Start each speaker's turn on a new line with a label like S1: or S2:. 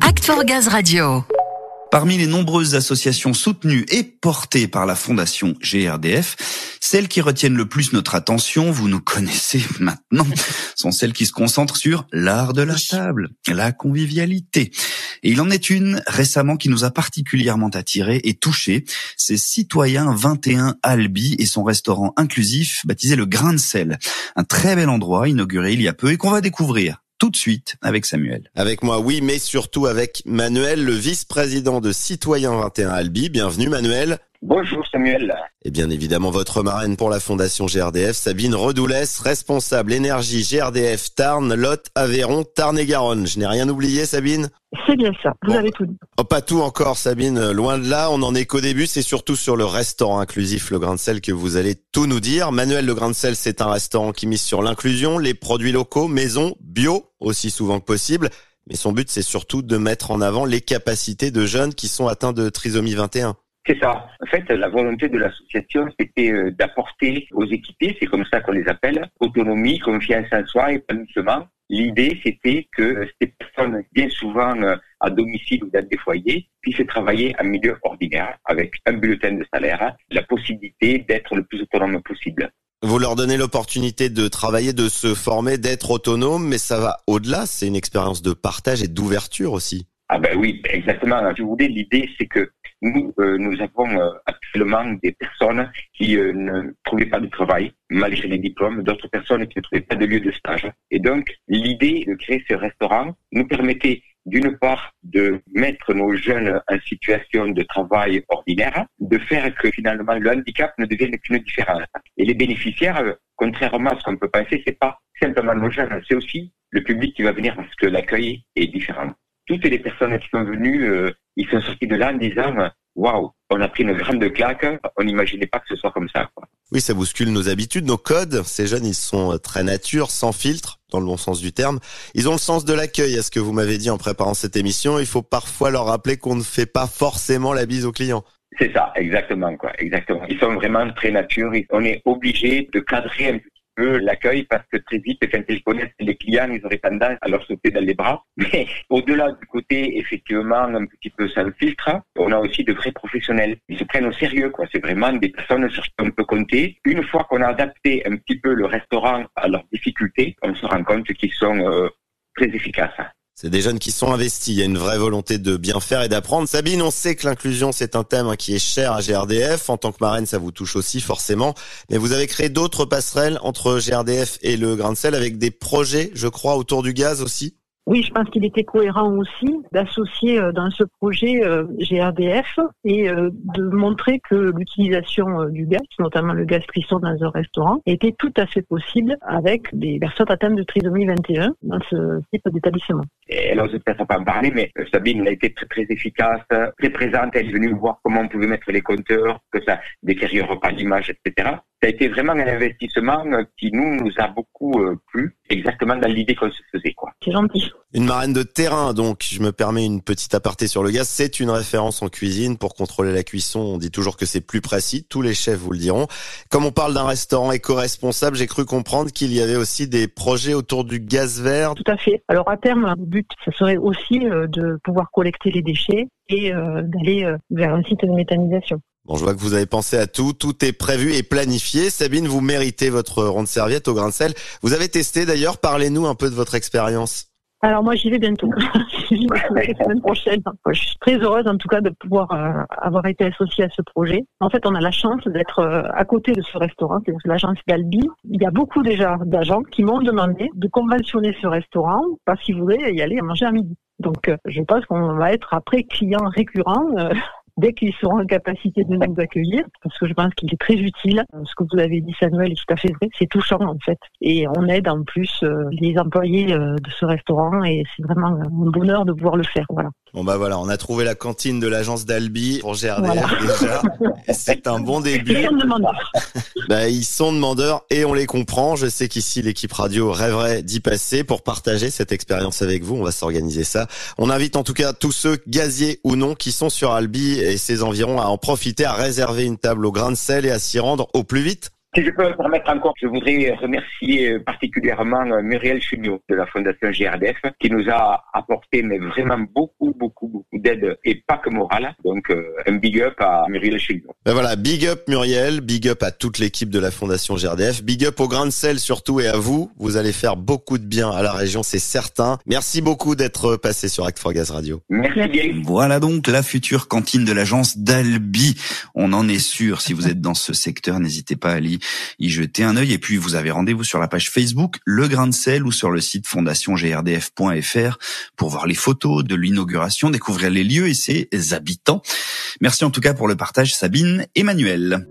S1: Act for Gaz Radio.
S2: Parmi les nombreuses associations soutenues et portées par la fondation GRDF, celles qui retiennent le plus notre attention, vous nous connaissez maintenant, sont celles qui se concentrent sur l'art de la table, la convivialité. Et il en est une récemment qui nous a particulièrement attirés et touchés, c'est Citoyen 21 Albi et son restaurant inclusif baptisé le Grain de sel. Un très bel endroit inauguré il y a peu et qu'on va découvrir tout de suite avec Samuel.
S3: Avec moi, oui, mais surtout avec Manuel, le vice-président de Citoyen 21 Albi. Bienvenue Manuel.
S4: Bonjour Samuel.
S3: Et bien évidemment votre marraine pour la fondation GRDF, Sabine Redoulès, responsable énergie GRDF Tarn, Lot, Aveyron, Tarn et Garonne. Je n'ai rien oublié Sabine?
S5: C'est bien ça, vous avez tout dit.
S3: Oh, pas tout encore Sabine, loin de là, on en est qu'au début, c'est surtout sur le restaurant inclusif Le Grain de Sel que vous allez tout nous dire. Manuel Le Grain de Sel, c'est un restaurant qui mise sur l'inclusion, les produits locaux, maison, bio, aussi souvent que possible. Mais son but, c'est surtout de mettre en avant les capacités de jeunes qui sont atteints de trisomie 21.
S4: C'est ça. En fait, la volonté de l'association, c'était euh, d'apporter aux équipés, c'est comme ça qu'on les appelle, autonomie, confiance en soi, épanouissement. L'idée, c'était que ces personnes, bien souvent euh, à domicile ou dans des foyers, puissent travailler en milieu ordinaire avec un bulletin de salaire, la possibilité d'être le plus autonome possible.
S3: Vous leur donnez l'opportunité de travailler, de se former, d'être autonome, mais ça va au-delà. C'est une expérience de partage et d'ouverture aussi.
S4: Ah ben oui, exactement. Je voulais l'idée, c'est que nous, euh, nous avons euh, actuellement des personnes qui euh, ne trouvaient pas de travail malgré les diplômes, d'autres personnes qui ne trouvaient pas de lieu de stage. Et donc, l'idée de créer ce restaurant nous permettait d'une part de mettre nos jeunes en situation de travail ordinaire, de faire que finalement le handicap ne devienne qu'une différence. Et les bénéficiaires, contrairement à ce qu'on peut penser, c'est pas simplement nos jeunes, c'est aussi le public qui va venir parce que l'accueil est différent toutes les personnes qui sont venues, euh, ils sont sortis de là en disant waouh, on a pris une grande claque, on n'imaginait pas que ce soit comme ça. Quoi.
S3: Oui, ça bouscule nos habitudes, nos codes. Ces jeunes, ils sont euh, très nature, sans filtre, dans le bon sens du terme. Ils ont le sens de l'accueil, à ce que vous m'avez dit en préparant cette émission. Il faut parfois leur rappeler qu'on ne fait pas forcément la bise aux clients.
S4: C'est ça, exactement, quoi, exactement. Ils sont vraiment très nature. On est obligé de cadrer un l'accueil parce que très vite, quand ils connaissent les clients, ils auraient tendance à leur sauter dans les bras. Mais au-delà du côté, effectivement, un petit peu sans filtre, on a aussi de vrais professionnels. Ils se prennent au sérieux, quoi. C'est vraiment des personnes sur qui on peut compter. Une fois qu'on a adapté un petit peu le restaurant à leurs difficultés, on se rend compte qu'ils sont euh, très efficaces.
S3: C'est des jeunes qui sont investis. Il y a une vraie volonté de bien faire et d'apprendre. Sabine, on sait que l'inclusion, c'est un thème hein, qui est cher à GRDF. En tant que marraine, ça vous touche aussi, forcément. Mais vous avez créé d'autres passerelles entre GRDF et le grain de sel avec des projets, je crois, autour du gaz aussi?
S5: Oui, je pense qu'il était cohérent aussi d'associer euh, dans ce projet euh, GRDF et euh, de montrer que l'utilisation du gaz, notamment le gaz cuisson dans un restaurant, était tout à fait possible avec des personnes atteintes de trisomie 21 dans ce type d'établissement.
S4: Elle n'ose peut-être pas en parler, mais Sabine a été très, très efficace, très présente. Elle est venue voir comment on pouvait mettre les compteurs, que ça détériore pas l'image, etc ça a été vraiment un investissement qui nous nous a beaucoup euh, plu, exactement dans l'idée qu'on se faisait quoi.
S5: C'est gentil.
S3: Une marraine de terrain, donc je me permets une petite aparté sur le gaz. C'est une référence en cuisine pour contrôler la cuisson. On dit toujours que c'est plus précis. Tous les chefs vous le diront. Comme on parle d'un restaurant éco-responsable, j'ai cru comprendre qu'il y avait aussi des projets autour du gaz vert.
S5: Tout à fait. Alors à terme, ce serait aussi euh, de pouvoir collecter les déchets et euh, d'aller vers un site de méthanisation.
S3: Bon, je vois que vous avez pensé à tout, tout est prévu et planifié. Sabine, vous méritez votre ronde serviette au grain de sel. Vous avez testé d'ailleurs, parlez-nous un peu de votre expérience.
S5: Alors moi j'y vais bientôt, la semaine prochaine. Je suis très heureuse en tout cas de pouvoir euh, avoir été associée à ce projet. En fait on a la chance d'être euh, à côté de ce restaurant, c'est l'agence d'Albi. Il y a beaucoup déjà d'agents qui m'ont demandé de conventionner ce restaurant parce qu'ils voulaient y aller manger à midi. Donc euh, je pense qu'on va être après client récurrent dès qu'ils seront en capacité de nous accueillir, parce que je pense qu'il est très utile. Euh, ce que vous avez dit, Samuel, est tout à fait vrai. C'est touchant, en fait. Et on aide en plus euh, les employés euh, de ce restaurant et c'est vraiment un bonheur de pouvoir le faire. Voilà.
S3: Bon bah voilà, on a trouvé la cantine de l'agence d'Albi pour GRDF déjà. C'est un bon début.
S5: Ils sont demandeurs.
S3: bah, ils sont demandeurs et on les comprend. Je sais qu'ici l'équipe radio rêverait d'y passer pour partager cette expérience avec vous. On va s'organiser ça. On invite en tout cas tous ceux, gaziers ou non, qui sont sur Albi et ses environs à en profiter, à réserver une table au grain de sel et à s'y rendre au plus vite.
S4: Si je peux me permettre encore, je voudrais remercier particulièrement Muriel Chugnot de la Fondation GRDF qui nous a apporté mais vraiment beaucoup, beaucoup, beaucoup d'aide et pas que morale. Donc un big up à Muriel Chugnot.
S3: Ben voilà, big up Muriel, big up à toute l'équipe de la Fondation GRDF, big up au grain de sel surtout et à vous. Vous allez faire beaucoup de bien à la région, c'est certain. Merci beaucoup d'être passé sur Act for Gaz Radio.
S4: Merci bien.
S2: Voilà donc la future cantine de l'agence d'Albi. On en est sûr. Si vous êtes dans ce secteur, n'hésitez pas à y, y jeter un œil. Et puis, vous avez rendez-vous sur la page Facebook Le Grain de Sel ou sur le site fondationgrdf.fr pour voir les photos de l'inauguration, découvrir les lieux et ses habitants. Merci en tout cas pour le partage, Sabine et Manuel.